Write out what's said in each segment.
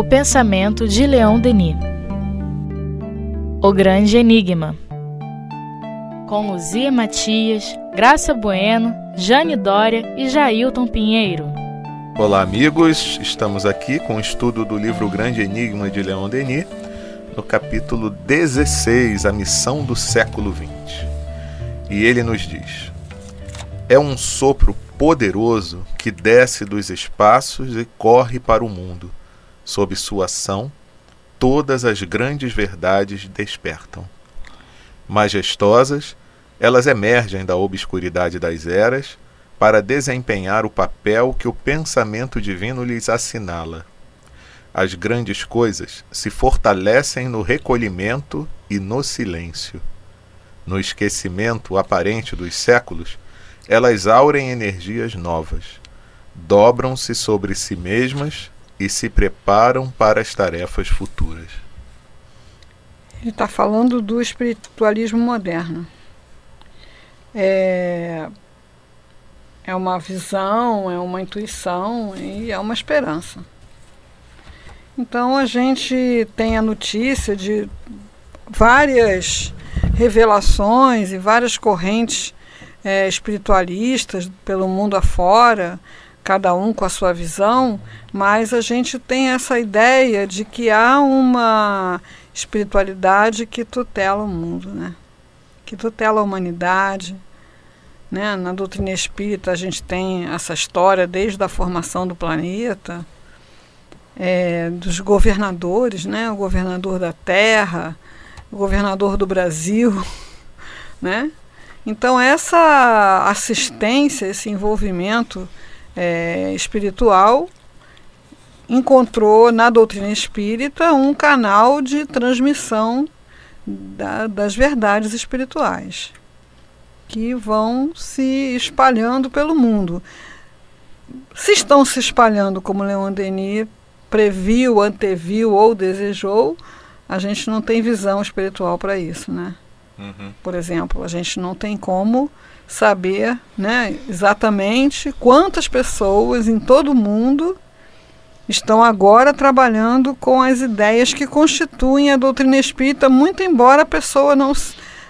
O pensamento de Leão Denis. O Grande Enigma. Com Luzia Matias, Graça Bueno, Jane Dória e Jailton Pinheiro. Olá, amigos. Estamos aqui com o estudo do livro Grande Enigma de Leão Denis, no capítulo 16, A Missão do Século XX. E ele nos diz: É um sopro poderoso que desce dos espaços e corre para o mundo Sob sua ação, todas as grandes verdades despertam. Majestosas, elas emergem da obscuridade das eras para desempenhar o papel que o pensamento divino lhes assinala. As grandes coisas se fortalecem no recolhimento e no silêncio. No esquecimento aparente dos séculos, elas aurem energias novas, dobram-se sobre si mesmas e se preparam para as tarefas futuras. Ele está falando do espiritualismo moderno. É, é uma visão, é uma intuição e é uma esperança. Então a gente tem a notícia de várias revelações e várias correntes é, espiritualistas pelo mundo afora, cada um com a sua visão, mas a gente tem essa ideia de que há uma espiritualidade que tutela o mundo, né? que tutela a humanidade. Né? Na doutrina espírita a gente tem essa história desde a formação do planeta, é, dos governadores, né? o governador da Terra, o governador do Brasil, né? Então essa assistência, esse envolvimento é, espiritual encontrou na doutrina espírita um canal de transmissão da, das verdades espirituais que vão se espalhando pelo mundo. Se estão se espalhando como Leon Denis previu, anteviu ou desejou, a gente não tem visão espiritual para isso, né? Uhum. Por exemplo, a gente não tem como saber né, exatamente quantas pessoas em todo o mundo estão agora trabalhando com as ideias que constituem a doutrina espírita, muito embora a pessoa não,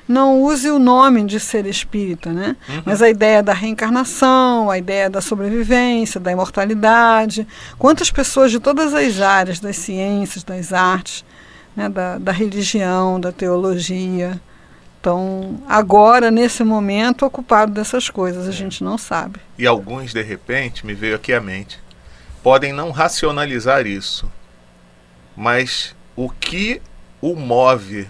não use o nome de ser espírita, né? Uhum. Mas a ideia da reencarnação, a ideia da sobrevivência, da imortalidade. Quantas pessoas de todas as áreas, das ciências, das artes, né, da, da religião, da teologia, estão agora, nesse momento, ocupados dessas coisas, a é. gente não sabe. E alguns, de repente, me veio aqui à mente, podem não racionalizar isso, mas o que o move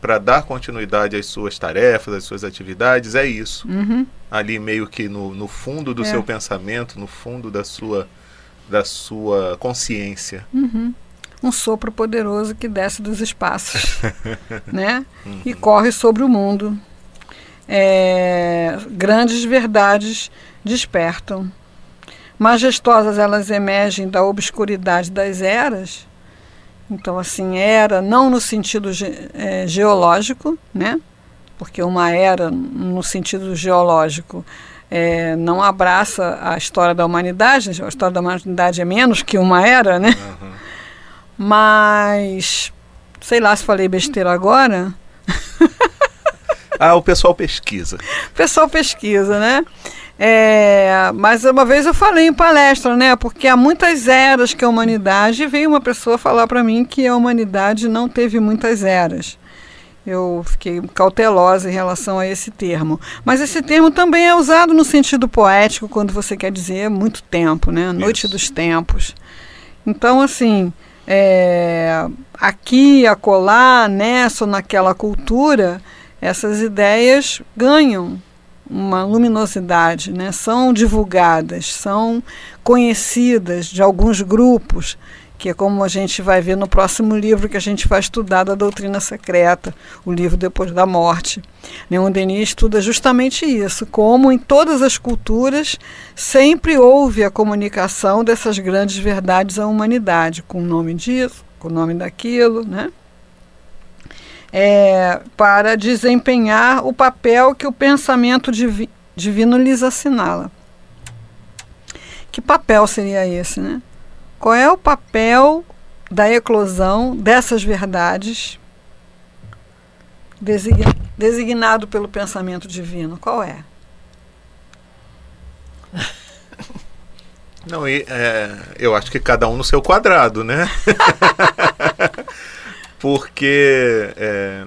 para dar continuidade às suas tarefas, às suas atividades, é isso. Uhum. Ali meio que no, no fundo do é. seu pensamento, no fundo da sua, da sua consciência. Uhum um sopro poderoso que desce dos espaços, né? Uhum. E corre sobre o mundo. É, grandes verdades despertam. Majestosas elas emergem da obscuridade das eras. Então, assim, era não no sentido ge é, geológico, né? Porque uma era, no sentido geológico, é, não abraça a história da humanidade. A história da humanidade é menos que uma era, né? Uhum mas, sei lá se falei besteira agora. ah, o pessoal pesquisa. O pessoal pesquisa, né? É, mas uma vez eu falei em palestra, né? Porque há muitas eras que a humanidade veio uma pessoa falar para mim que a humanidade não teve muitas eras. Eu fiquei cautelosa em relação a esse termo. Mas esse termo também é usado no sentido poético quando você quer dizer muito tempo, né? Noite Isso. dos tempos. Então, assim, é, aqui, acolá, nessa ou naquela cultura, essas ideias ganham uma luminosidade, né? são divulgadas, são conhecidas de alguns grupos que é como a gente vai ver no próximo livro que a gente vai estudar da doutrina secreta, o livro Depois da Morte. Leon Denis estuda justamente isso, como em todas as culturas sempre houve a comunicação dessas grandes verdades à humanidade, com o nome disso, com o nome daquilo, né? É, para desempenhar o papel que o pensamento divi divino lhes assinala. Que papel seria esse, né? Qual é o papel da eclosão dessas verdades design, designado pelo pensamento divino? Qual é? Não, e, é, eu acho que cada um no seu quadrado, né? Porque é,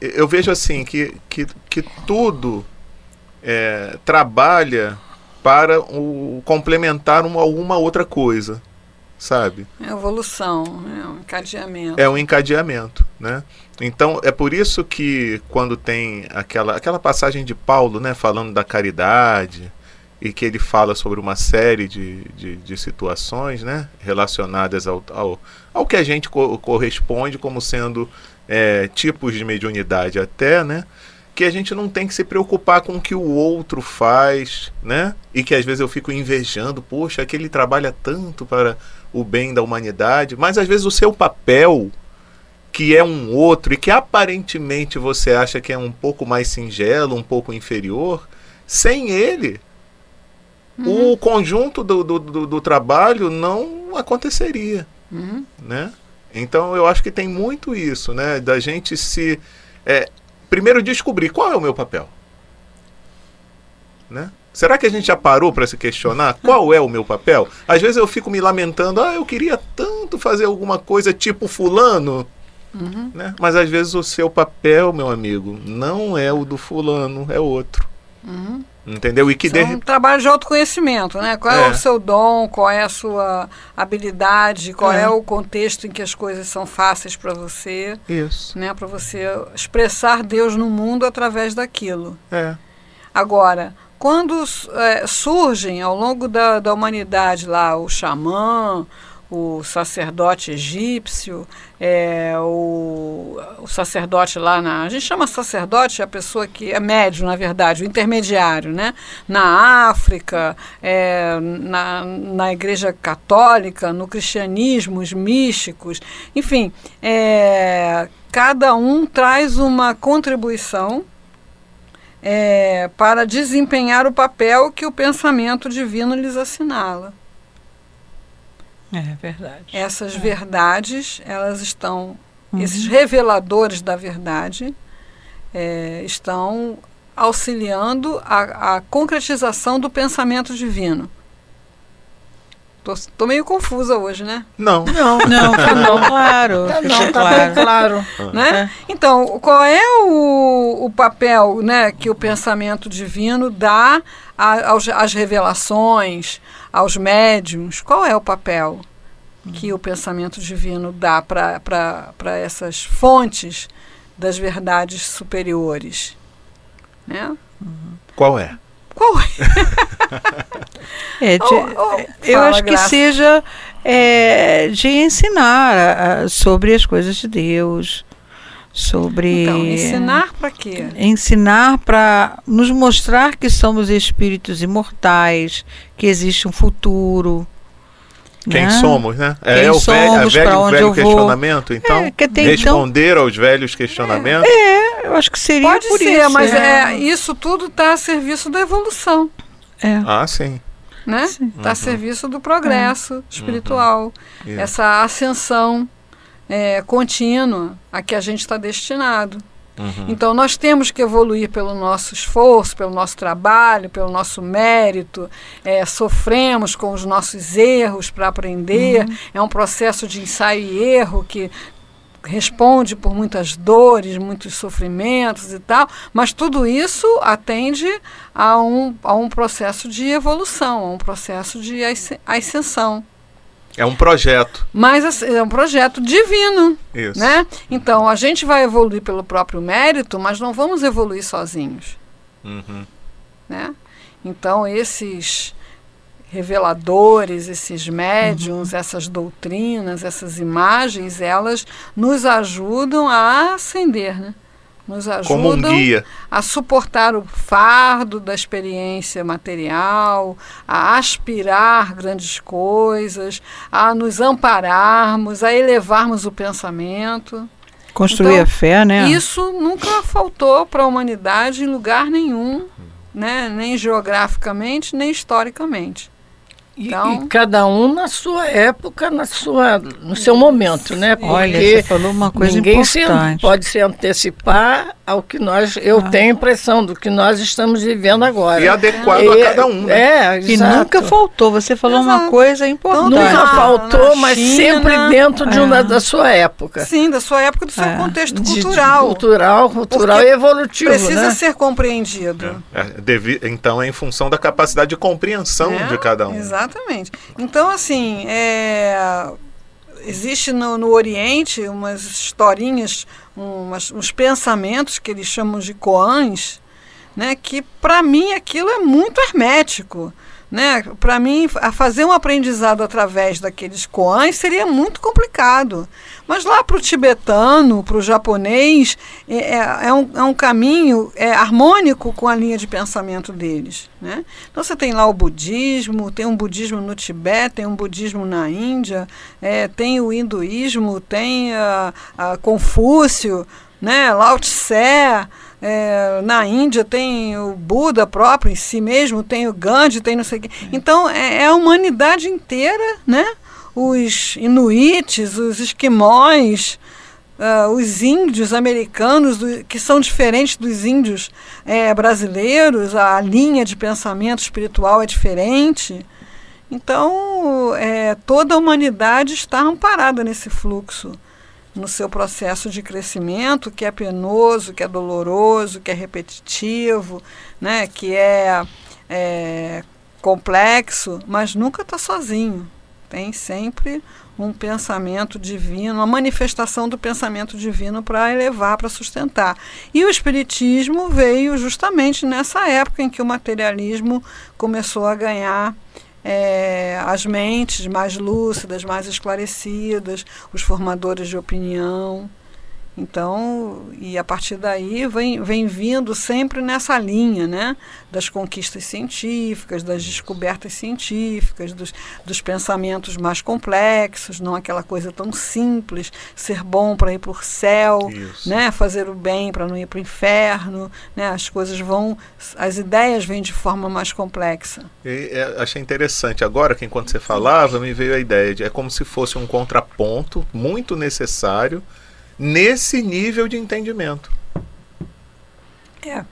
eu vejo assim que, que, que tudo é, trabalha para o, complementar uma, alguma outra coisa, sabe? É evolução, é um encadeamento. É um encadeamento, né? Então é por isso que quando tem aquela, aquela passagem de Paulo, né, falando da caridade, e que ele fala sobre uma série de, de, de situações né, relacionadas ao, ao, ao, que a gente co corresponde como sendo é, tipos de mediunidade até, né? Que a gente não tem que se preocupar com o que o outro faz, né? E que às vezes eu fico invejando, poxa, aquele trabalha tanto para o bem da humanidade, mas às vezes o seu papel, que é um outro e que aparentemente você acha que é um pouco mais singelo, um pouco inferior, sem ele, uhum. o conjunto do, do, do, do, trabalho não aconteceria. Uhum. Né? Então eu acho que tem muito isso, né? Da gente se. É, primeiro descobrir qual é o meu papel. Né? Será que a gente já parou para se questionar qual é o meu papel? Às vezes eu fico me lamentando, ah, eu queria tanto fazer alguma coisa tipo fulano. Uhum. Né? Mas às vezes o seu papel, meu amigo, não é o do fulano, é outro. Uhum. Entendeu? E que Isso de... é um trabalho de autoconhecimento, né? Qual é. é. o seu dom, qual é a sua habilidade, qual é. é o contexto em que as coisas são fáceis para você. Isso. Né? Para você expressar Deus no mundo através daquilo. É. Agora, quando é, surgem ao longo da, da humanidade lá o xamã, o sacerdote egípcio, é, o, o, sacerdote lá na. A gente chama sacerdote a pessoa que é médio, na verdade, o intermediário, né? Na África, é, na, na Igreja Católica, no cristianismo, os místicos, enfim, é, cada um traz uma contribuição. É, para desempenhar o papel que o pensamento divino lhes assinala. É verdade. Essas é. verdades, elas estão, uhum. esses reveladores da verdade é, estão auxiliando a, a, concretização do pensamento divino. Tô, tô, meio confusa hoje, né? Não. Não, não, tá não, claro. Tá, não, tá bem claro. Né? É. Então, qual é o, o papel né, que o pensamento divino dá às revelações, aos médiums, qual é o papel que o pensamento divino dá para essas fontes das verdades superiores? Né? Qual é? Qual é? é de, oh, oh, eu fala, acho que Graça. seja é, de ensinar sobre as coisas de Deus, sobre então, ensinar para quê? Ensinar para nos mostrar que somos espíritos imortais, que existe um futuro. Quem né? somos, né? É, Quem é o somos, velho, velho, velho questionamento, então, é, tem, então responder então, aos velhos questionamentos. É, é, eu acho que seria Pode por ser, isso, mas é. isso tudo está a serviço da evolução. É. Ah, sim. Né? Está uhum. a serviço do progresso uhum. espiritual. Uhum. Essa ascensão é, contínua a que a gente está destinado. Uhum. Então, nós temos que evoluir pelo nosso esforço, pelo nosso trabalho, pelo nosso mérito. É, sofremos com os nossos erros para aprender. Uhum. É um processo de ensaio e erro que responde por muitas dores, muitos sofrimentos e tal, mas tudo isso atende a um, a um processo de evolução, a um processo de ascensão. É um projeto. Mas assim, é um projeto divino. Isso. Né? Então, a gente vai evoluir pelo próprio mérito, mas não vamos evoluir sozinhos. Uhum. Né? Então, esses reveladores, esses médiums, uhum. essas doutrinas, essas imagens, elas nos ajudam a ascender, né? Nos ajudam um a suportar o fardo da experiência material, a aspirar grandes coisas, a nos ampararmos, a elevarmos o pensamento. Construir então, a fé, né? Isso nunca faltou para a humanidade em lugar nenhum, né? nem geograficamente, nem historicamente. Então, e, e, cada um na sua época, na sua, no seu momento, né? Porque Olha, você falou uma coisa ninguém importante. Se, pode se antecipar ao que nós, eu ah. tenho a impressão do que nós estamos vivendo agora. E adequado a cada um, né? É, e nunca faltou. Você falou exato. uma coisa importante. Nunca faltou, mas China, sempre dentro de uma é. da sua época. Sim, da sua época, do seu é. contexto cultural. De, de cultural, cultural Porque e evolutivo. Precisa né? ser compreendido. É. Devi, então é em função da capacidade de compreensão de cada um. Exatamente. Então, assim, é, existe no, no Oriente umas historinhas, umas, uns pensamentos que eles chamam de koans, né, que para mim aquilo é muito hermético. Né? Para mim, a fazer um aprendizado através daqueles koans seria muito complicado. Mas lá para o tibetano, para o japonês, é, é, é, um, é um caminho é, harmônico com a linha de pensamento deles. Né? Então você tem lá o budismo, tem um budismo no Tibete, tem um budismo na Índia, é, tem o hinduísmo, tem a, a Confúcio, né? Lao Tse, é, na Índia tem o Buda próprio em si mesmo, tem o Gandhi, tem não sei o quê. Então é, é a humanidade inteira, né? Os inuites, os esquimós, uh, os índios americanos, do, que são diferentes dos índios é, brasileiros, a linha de pensamento espiritual é diferente. Então, é, toda a humanidade está amparada nesse fluxo no seu processo de crescimento, que é penoso, que é doloroso, que é repetitivo, né, que é, é complexo, mas nunca está sozinho. Tem sempre um pensamento divino, uma manifestação do pensamento divino para elevar, para sustentar. E o Espiritismo veio justamente nessa época em que o materialismo começou a ganhar é, as mentes mais lúcidas, mais esclarecidas, os formadores de opinião. Então, e a partir daí vem, vem vindo sempre nessa linha, né? Das conquistas científicas, das descobertas científicas, dos, dos pensamentos mais complexos, não aquela coisa tão simples, ser bom para ir para o céu, Isso. né? Fazer o bem para não ir para o inferno, né? As coisas vão, as ideias vêm de forma mais complexa. E, é, achei interessante. Agora, que enquanto você falava, me veio a ideia de é como se fosse um contraponto muito necessário nesse nível de entendimento. É.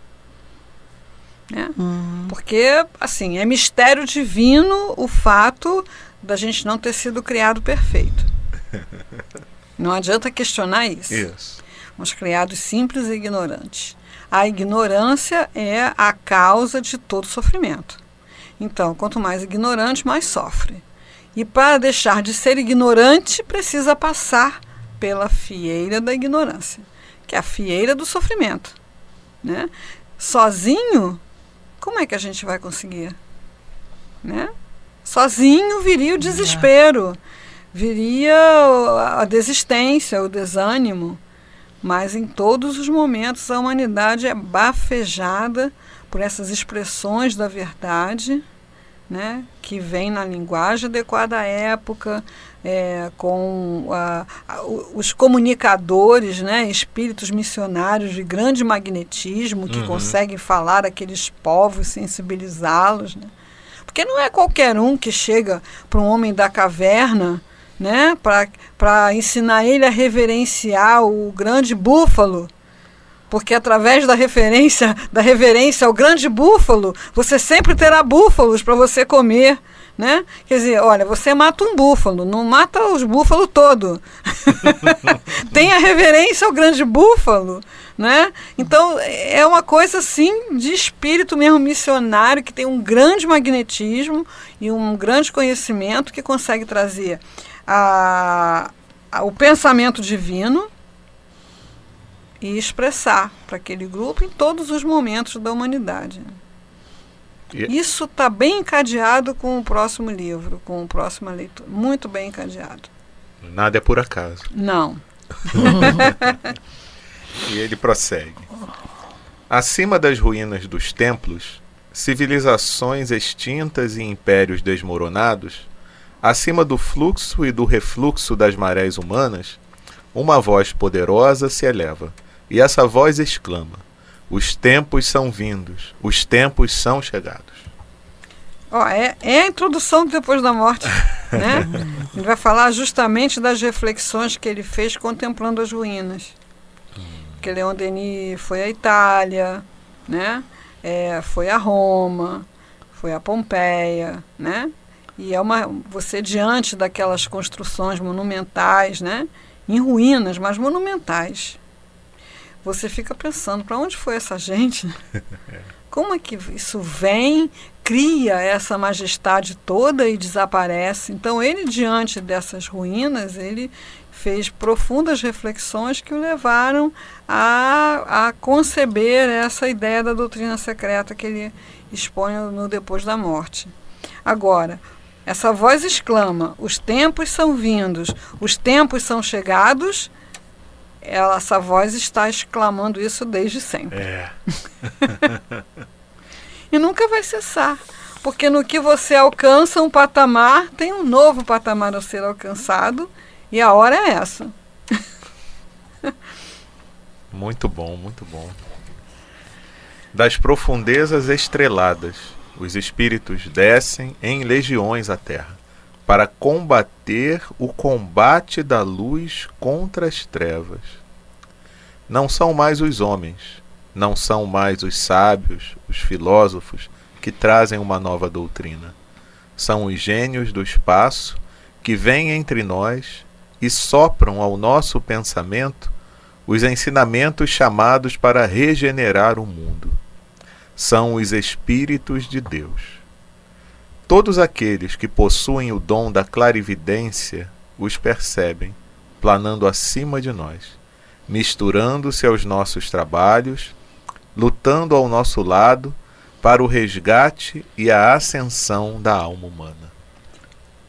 É. Hum. Porque, assim, é mistério divino o fato da gente não ter sido criado perfeito. Não adianta questionar isso. Isso. Fomos criados simples e ignorantes. A ignorância é a causa de todo sofrimento. Então, quanto mais ignorante, mais sofre. E para deixar de ser ignorante, precisa passar pela fieira da ignorância, que é a fieira do sofrimento. Né? Sozinho, como é que a gente vai conseguir? Né? Sozinho viria o desespero, viria a desistência, o desânimo. Mas em todos os momentos a humanidade é bafejada por essas expressões da verdade, né, que vem na linguagem adequada à época, é, com a, a, os comunicadores, né, espíritos missionários de grande magnetismo que uhum. conseguem falar aqueles povos, sensibilizá-los. Né? Porque não é qualquer um que chega para um homem da caverna né, para ensinar ele a reverenciar o grande búfalo porque através da referência, da reverência ao grande búfalo, você sempre terá búfalos para você comer. Né? Quer dizer, olha, você mata um búfalo, não mata os búfalos todo. Tem a reverência ao grande búfalo, né? Então é uma coisa assim de espírito mesmo missionário que tem um grande magnetismo e um grande conhecimento que consegue trazer a, a o pensamento divino e expressar para aquele grupo em todos os momentos da humanidade. Isso está bem encadeado com o próximo livro, com a próxima leitura. Muito bem encadeado. Nada é por acaso. Não. e ele prossegue. Acima das ruínas dos templos, civilizações extintas e impérios desmoronados, acima do fluxo e do refluxo das marés humanas, uma voz poderosa se eleva, e essa voz exclama: os tempos são vindos, os tempos são chegados. Ó, é, é a introdução depois da morte. né? Ele vai falar justamente das reflexões que ele fez contemplando as ruínas. Porque Leon Denis foi à Itália, né? É, foi a Roma, foi a Pompeia, né? E é uma você diante daquelas construções monumentais, né? Em ruínas, mas monumentais. Você fica pensando para onde foi essa gente? Como é que isso vem, cria essa majestade toda e desaparece? Então ele diante dessas ruínas, ele fez profundas reflexões que o levaram a, a conceber essa ideia da doutrina secreta que ele expõe no depois da morte. Agora, essa voz exclama: os tempos são vindos, os tempos são chegados. Ela, essa voz está exclamando isso desde sempre. É. e nunca vai cessar. Porque no que você alcança um patamar, tem um novo patamar a ser alcançado e a hora é essa. muito bom, muito bom. Das profundezas estreladas, os espíritos descem em legiões à terra para combater o combate da luz contra as trevas. Não são mais os homens, não são mais os sábios, os filósofos que trazem uma nova doutrina. São os gênios do espaço que vêm entre nós e sopram ao nosso pensamento os ensinamentos chamados para regenerar o mundo. São os Espíritos de Deus. Todos aqueles que possuem o dom da clarividência os percebem, planando acima de nós, misturando-se aos nossos trabalhos, lutando ao nosso lado para o resgate e a ascensão da alma humana.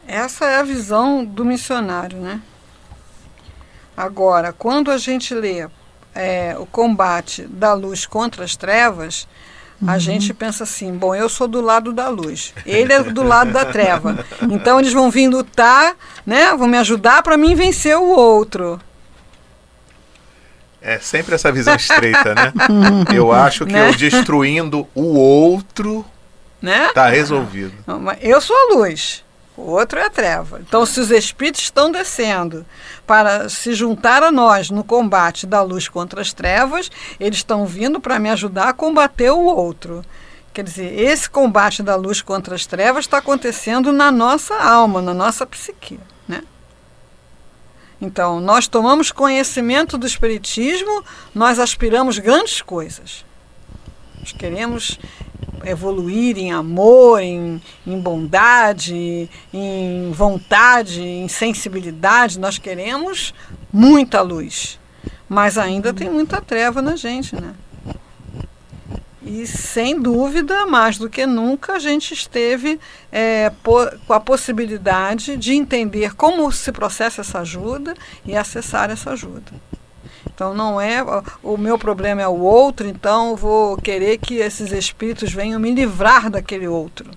Essa é a visão do missionário, né? Agora, quando a gente lê é, o combate da luz contra as trevas, uhum. a gente pensa assim: bom, eu sou do lado da luz, ele é do lado da treva. Então eles vão vir lutar, né? Vão me ajudar para mim vencer o outro. É sempre essa visão estreita, né? eu acho que né? eu destruindo o outro né? tá resolvido. Eu sou a luz. O outro é a treva. Então, se os espíritos estão descendo para se juntar a nós no combate da luz contra as trevas, eles estão vindo para me ajudar a combater o outro. Quer dizer, esse combate da luz contra as trevas está acontecendo na nossa alma, na nossa psique. Né? Então, nós tomamos conhecimento do Espiritismo, nós aspiramos grandes coisas. Nós queremos evoluir em amor, em, em bondade, em vontade, em sensibilidade. Nós queremos muita luz, mas ainda tem muita treva na gente, né? E sem dúvida, mais do que nunca, a gente esteve é, com a possibilidade de entender como se processa essa ajuda e acessar essa ajuda. Então não é o meu problema é o outro, então vou querer que esses espíritos venham me livrar daquele outro,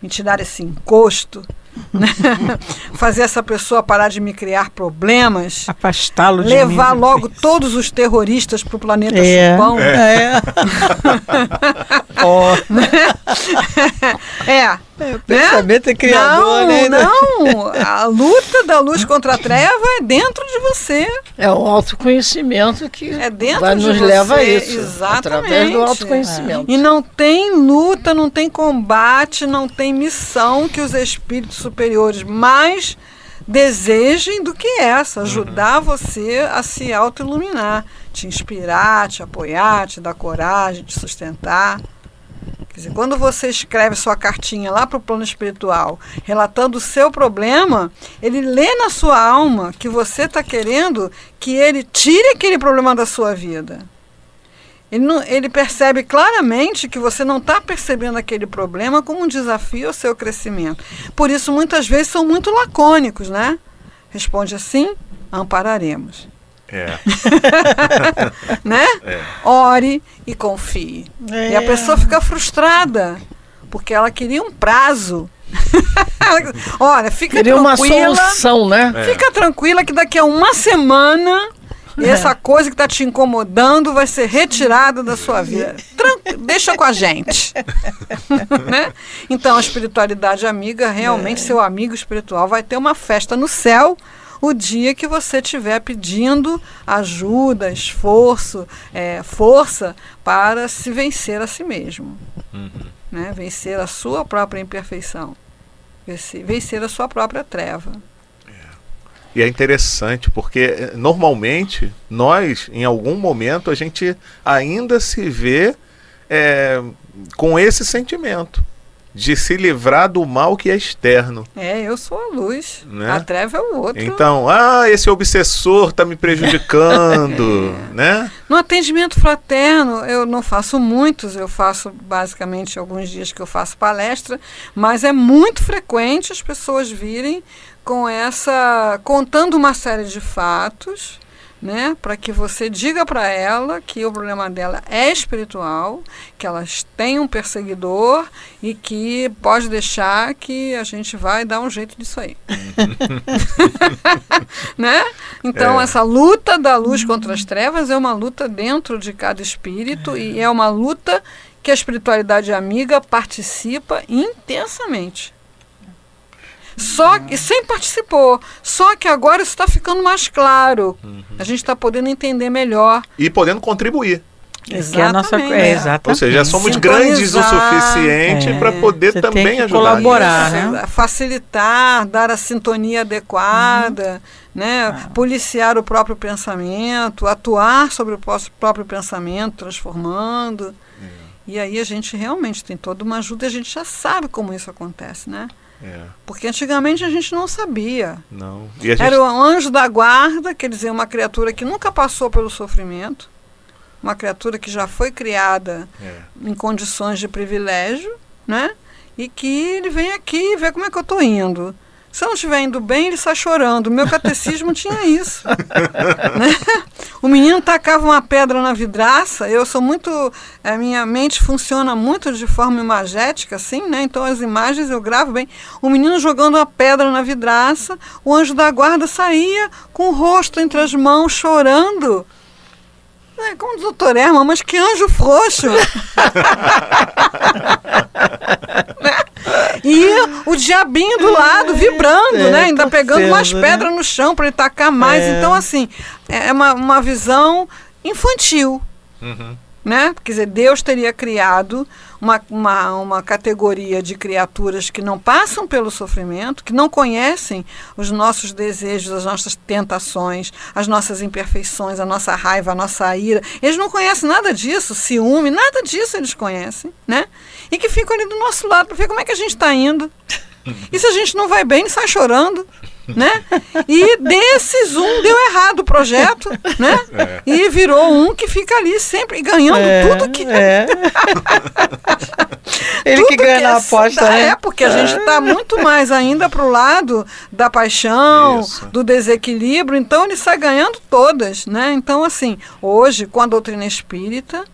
me tirar esse encosto? fazer essa pessoa parar de me criar problemas, afastá-lo de levar mim, logo todos os terroristas para o planeta é, Chupão. É. é. oh. é. É, o pensamento né? é criador, não, né? Não, a luta da luz contra a treva é dentro de você. É o autoconhecimento que é dentro vai, nos você. leva a isso. Exatamente. Através do autoconhecimento. É. E não tem luta, não tem combate, não tem missão que os espíritos superiores mais desejem do que essa, ajudar uhum. você a se auto-iluminar, te inspirar, te apoiar, te dar coragem, te sustentar. Quer dizer, quando você escreve sua cartinha lá para o plano espiritual, relatando o seu problema, ele lê na sua alma que você está querendo que ele tire aquele problema da sua vida. Ele, não, ele percebe claramente que você não está percebendo aquele problema como um desafio ao seu crescimento. Por isso, muitas vezes são muito lacônicos, né? Responde assim: ampararemos. É. né? É. Ore e confie. É. E a pessoa fica frustrada, porque ela queria um prazo. Olha, fica queria tranquila. uma solução, né? Fica tranquila que daqui a uma semana E essa coisa que está te incomodando vai ser retirada da sua vida. Deixa com a gente. né? Então, a espiritualidade amiga, realmente, é. seu amigo espiritual vai ter uma festa no céu o dia que você estiver pedindo ajuda, esforço, é, força para se vencer a si mesmo. Uhum. Né? Vencer a sua própria imperfeição. Vencer, vencer a sua própria treva. E é interessante porque eh, normalmente nós, em algum momento, a gente ainda se vê é, com esse sentimento de se livrar do mal que é externo. É, eu sou a luz, né? a treva é o outro. Então, ah, esse obsessor está me prejudicando, é. né? No atendimento fraterno, eu não faço muitos, eu faço basicamente alguns dias que eu faço palestra, mas é muito frequente as pessoas virem com essa contando uma série de fatos, né, para que você diga para ela que o problema dela é espiritual, que elas têm um perseguidor e que pode deixar que a gente vai dar um jeito disso aí. né? Então é. essa luta da luz contra as trevas é uma luta dentro de cada espírito e é uma luta que a espiritualidade amiga participa intensamente. Só que sempre participou. Só que agora isso está ficando mais claro. Uhum. A gente está podendo entender melhor. E podendo contribuir. Exatamente. É nossa, é, exatamente. Ou seja, somos grandes o suficiente é, para poder também ajudar. Colaborar, né? Facilitar, dar a sintonia adequada, uhum. né? Ah. policiar o próprio pensamento, atuar sobre o próprio pensamento, transformando. É. E aí a gente realmente tem toda uma ajuda e a gente já sabe como isso acontece, né? É. Porque antigamente a gente não sabia. Não. Gente... Era o anjo da guarda, quer dizer, uma criatura que nunca passou pelo sofrimento, uma criatura que já foi criada é. em condições de privilégio, né? E que ele vem aqui e vê como é que eu estou indo. Se eu não estiver indo bem, ele sai chorando. O meu catecismo tinha isso. né? O menino tacava uma pedra na vidraça. Eu sou muito. A minha mente funciona muito de forma imagética, assim, né? Então as imagens eu gravo bem. O menino jogando uma pedra na vidraça, o anjo da guarda saía com o rosto entre as mãos, chorando. É, como o doutor Herman, mas que anjo frouxo! né? E o diabinho do lado, vibrando, é, né? Ainda pegando umas né? pedras no chão para ele tacar mais. É. Então, assim, é uma, uma visão infantil. Uhum né? Quer dizer, Deus teria criado uma, uma, uma categoria de criaturas que não passam pelo sofrimento, que não conhecem os nossos desejos, as nossas tentações, as nossas imperfeições, a nossa raiva, a nossa ira. Eles não conhecem nada disso, ciúme, nada disso eles conhecem, né? E que ficam ali do nosso lado para ver como é que a gente está indo. E se a gente não vai bem, sai chorando né? E desses um deu errado o projeto, né? É. E virou um que fica ali sempre ganhando é, tudo que é. Ele tudo que ganha que na aposta, né? É, porque a gente está muito mais ainda para o lado da paixão, Isso. do desequilíbrio, então ele sai ganhando todas, né? Então, assim, hoje, com a doutrina espírita,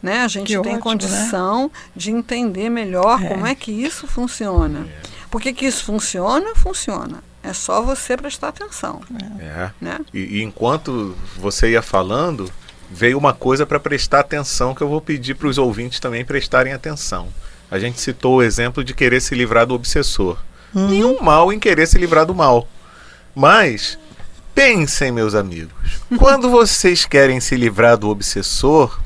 né, a gente que tem ótimo, condição né? de entender melhor é. como é que isso funciona. Por que, que isso funciona? Funciona é só você prestar atenção. É. Né? E, e enquanto você ia falando, veio uma coisa para prestar atenção que eu vou pedir para os ouvintes também prestarem atenção. A gente citou o exemplo de querer se livrar do obsessor. Uhum. Nenhum mal em querer se livrar do mal. Mas pensem, meus amigos, quando vocês querem se livrar do obsessor,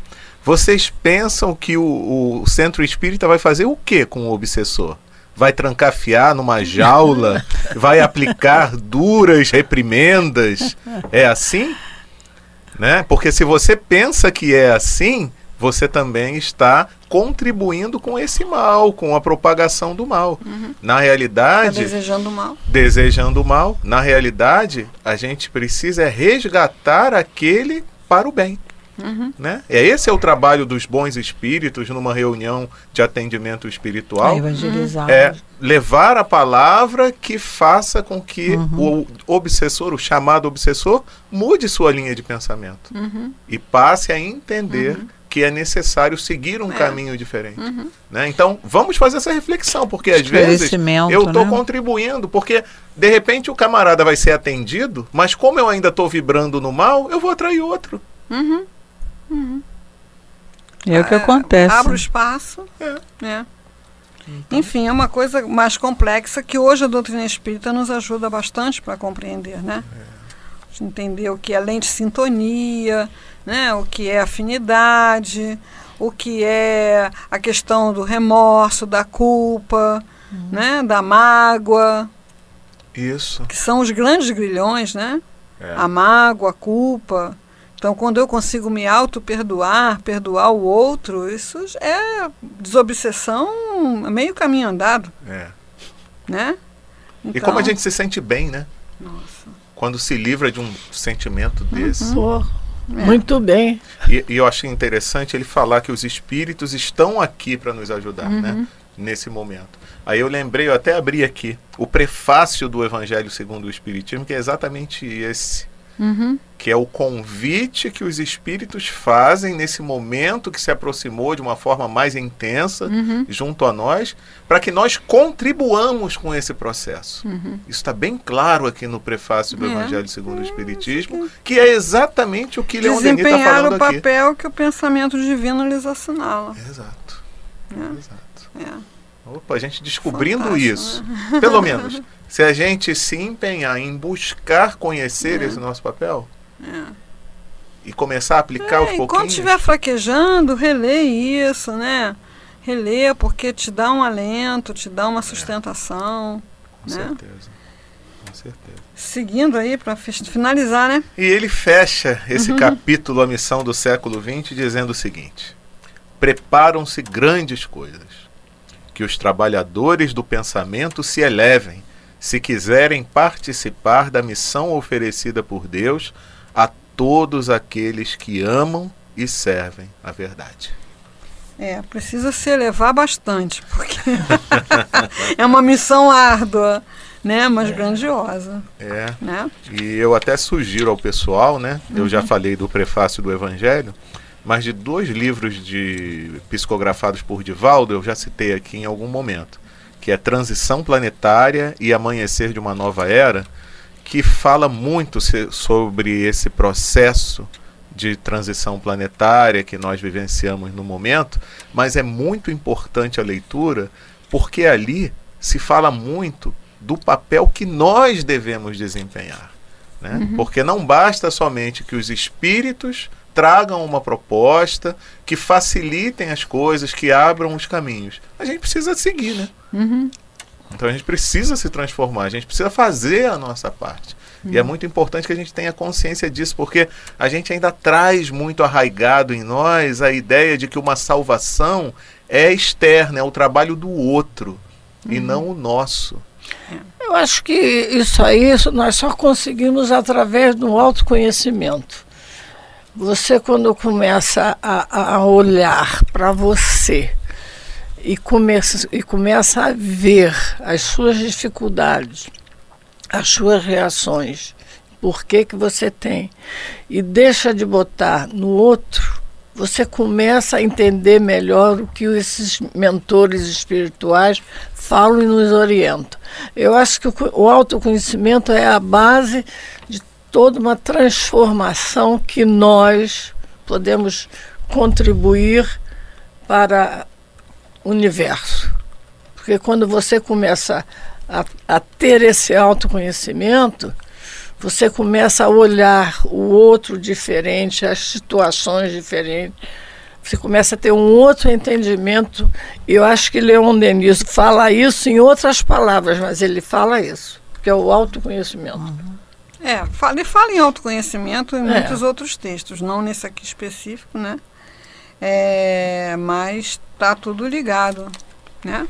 vocês pensam que o, o centro espírita vai fazer o que com o obsessor? Vai trancafiar numa jaula, vai aplicar duras reprimendas. É assim? Né? Porque se você pensa que é assim, você também está contribuindo com esse mal, com a propagação do mal. Uhum. Na realidade. Tá desejando mal. Desejando mal. Na realidade, a gente precisa é resgatar aquele para o bem. Uhum. Né? É esse é o trabalho dos bons espíritos numa reunião de atendimento espiritual. É evangelizar. É levar a palavra que faça com que uhum. o obsessor, o chamado obsessor, mude sua linha de pensamento uhum. e passe a entender uhum que é necessário seguir um é. caminho diferente. Uhum. Né? Então, vamos fazer essa reflexão, porque às vezes eu estou né? contribuindo, porque de repente o camarada vai ser atendido, mas como eu ainda estou vibrando no mal, eu vou atrair outro. Uhum. Uhum. É o que acontece. Abre o espaço. É. Né? Então. Enfim, é uma coisa mais complexa que hoje a doutrina espírita nos ajuda bastante para compreender, né? É. Entender o que é lente sintonia, né? o que é afinidade, o que é a questão do remorso, da culpa, uhum. né? da mágoa. Isso. Que são os grandes grilhões, né? É. A mágoa, a culpa. Então, quando eu consigo me auto-perdoar, perdoar o outro, isso é desobsessão, meio caminho andado. É. Né? Então, e como a gente se sente bem, né? Nossa. Quando se livra de um sentimento desse. Uhum. É. Muito bem. E, e, eu achei interessante ele falar que os espíritos estão aqui para nos ajudar, né? uhum. né? Nesse momento. Aí eu lembrei, eu até abri aqui, o prefácio do Evangelho segundo o Espiritismo, que é exatamente esse. Uhum. Que é o convite que os espíritos fazem nesse momento que se aproximou de uma forma mais intensa uhum. junto a nós, para que nós contribuamos com esse processo. Uhum. Isso está bem claro aqui no prefácio do é. Evangelho segundo o Espiritismo, que é exatamente o que Leon Denis está falando aqui. o papel que o pensamento divino lhes assinala. Exato. É. Exato. É. Opa, a gente descobrindo Fantástico, isso. Né? Pelo menos. Se a gente se empenhar em buscar conhecer é. esse nosso papel é. e começar a aplicar é, aos pouquinhos. Quando estiver fraquejando, relê isso, né? Relê porque te dá um alento, te dá uma é. sustentação. Com né? certeza. Com certeza. Seguindo aí para finalizar, né? E ele fecha esse uhum. capítulo, A Missão do Século XX, dizendo o seguinte: Preparam-se grandes coisas que os trabalhadores do pensamento se elevem, se quiserem participar da missão oferecida por Deus a todos aqueles que amam e servem a verdade. É, precisa se elevar bastante, porque é uma missão árdua, né, mas é. grandiosa. É. Né? E eu até sugiro ao pessoal, né? Uhum. Eu já uhum. falei do prefácio do Evangelho, mas de dois livros de psicografados por Divaldo, eu já citei aqui em algum momento, que é Transição Planetária e Amanhecer de uma Nova Era, que fala muito sobre esse processo de transição planetária que nós vivenciamos no momento, mas é muito importante a leitura porque ali se fala muito do papel que nós devemos desempenhar. Né? Uhum. Porque não basta somente que os espíritos tragam uma proposta, que facilitem as coisas, que abram os caminhos. A gente precisa seguir, né? Uhum. Então a gente precisa se transformar, a gente precisa fazer a nossa parte. Uhum. E é uhum. muito importante que a gente tenha consciência disso, porque a gente ainda traz muito arraigado em nós a ideia de que uma salvação é externa, é o trabalho do outro uhum. e não o nosso. Eu acho que isso aí nós só conseguimos através do autoconhecimento. Você, quando começa a, a olhar para você e começa, e começa a ver as suas dificuldades, as suas reações, por que, que você tem, e deixa de botar no outro, você começa a entender melhor o que esses mentores espirituais falam e nos orientam. Eu acho que o autoconhecimento é a base de toda uma transformação que nós podemos contribuir para o universo. Porque quando você começa a, a ter esse autoconhecimento, você começa a olhar o outro diferente, as situações diferentes. Você começa a ter um outro entendimento. E eu acho que Leon Denis fala isso em outras palavras, mas ele fala isso, que é o autoconhecimento. Uhum. É, fala, fala em autoconhecimento em é. muitos outros textos, não nesse aqui específico, né? É, mas tá tudo ligado, né?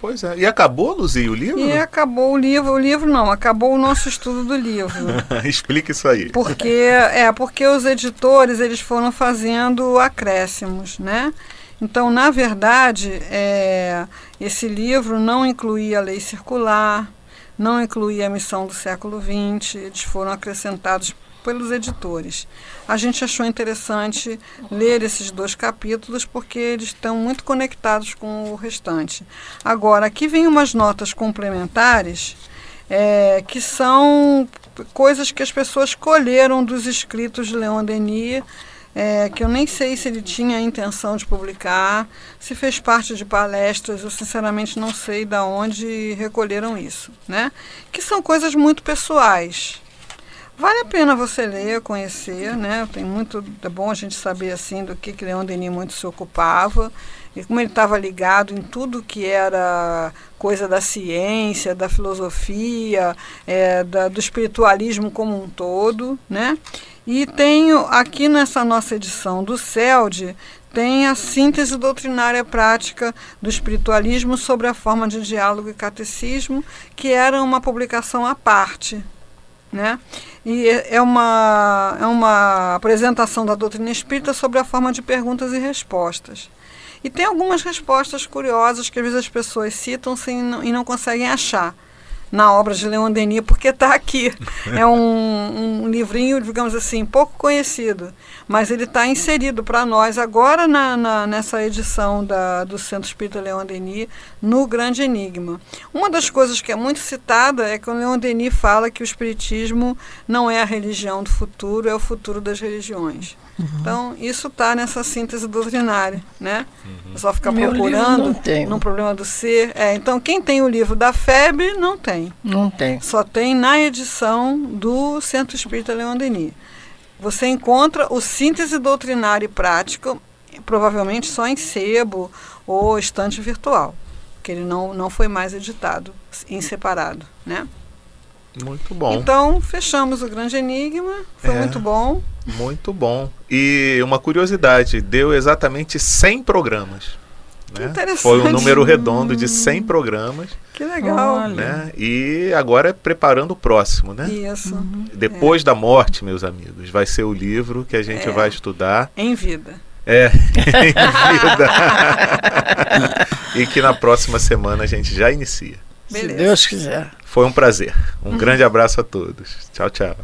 Pois é. E acabou, Luzi, o livro? E acabou o livro. O livro não, acabou o nosso estudo do livro. Explique isso aí. Porque, é, porque os editores eles foram fazendo acréscimos, né? Então, na verdade, é, esse livro não incluía a lei circular, não incluía a missão do século XX, eles foram acrescentados pelos editores. A gente achou interessante ler esses dois capítulos porque eles estão muito conectados com o restante. Agora, aqui vem umas notas complementares é, que são coisas que as pessoas colheram dos escritos de Leon Denis é, que eu nem sei se ele tinha a intenção de publicar, se fez parte de palestras, eu sinceramente não sei de onde recolheram isso, né? Que são coisas muito pessoais. Vale a pena você ler, conhecer, né? Tem muito, é bom a gente saber assim do que, que Leon Denis muito se ocupava e como ele estava ligado em tudo que era coisa da ciência, da filosofia, é, da, do espiritualismo como um todo, né? E tenho aqui nessa nossa edição do CELD, tem a síntese doutrinária prática do espiritualismo sobre a forma de diálogo e catecismo, que era uma publicação à parte. Né? E é, é uma, é uma apresentação da doutrina espírita sobre a forma de perguntas e respostas. E tem algumas respostas curiosas que às vezes as pessoas citam sem, e não conseguem achar na obra de Leon Denis, porque está aqui. É um, um, livrinho, digamos assim, pouco conhecido, mas ele está inserido para nós agora na, na, nessa edição da, do Centro Espírita Leon Denis, no Grande Enigma. Uma das coisas que é muito citada é que o Leon Denis fala que o Espiritismo não é a religião do futuro, é o futuro das religiões. Uhum. Então, isso está nessa síntese doutrinária, né? Uhum. É só ficar Meu procurando no problema do ser. É, então, quem tem o livro da FEB não tem. Não tem. Só tem na edição do Centro Espírita Leon Denis. Você encontra o síntese doutrinária e prática, provavelmente só em sebo ou estante virtual, que ele não, não foi mais editado em separado, né? Muito bom. Então, fechamos o Grande Enigma. Foi é, muito bom. Muito bom. E uma curiosidade, deu exatamente 100 programas. Né? Foi um número redondo de 100 programas. Que legal. Né? E agora é preparando o próximo, né? Isso. Uhum. Depois é. da morte, meus amigos, vai ser o livro que a gente é. vai estudar. Em vida. É, em vida. e que na próxima semana a gente já inicia. Beleza. Se Deus quiser. Foi um prazer. Um uhum. grande abraço a todos. Tchau, tchau.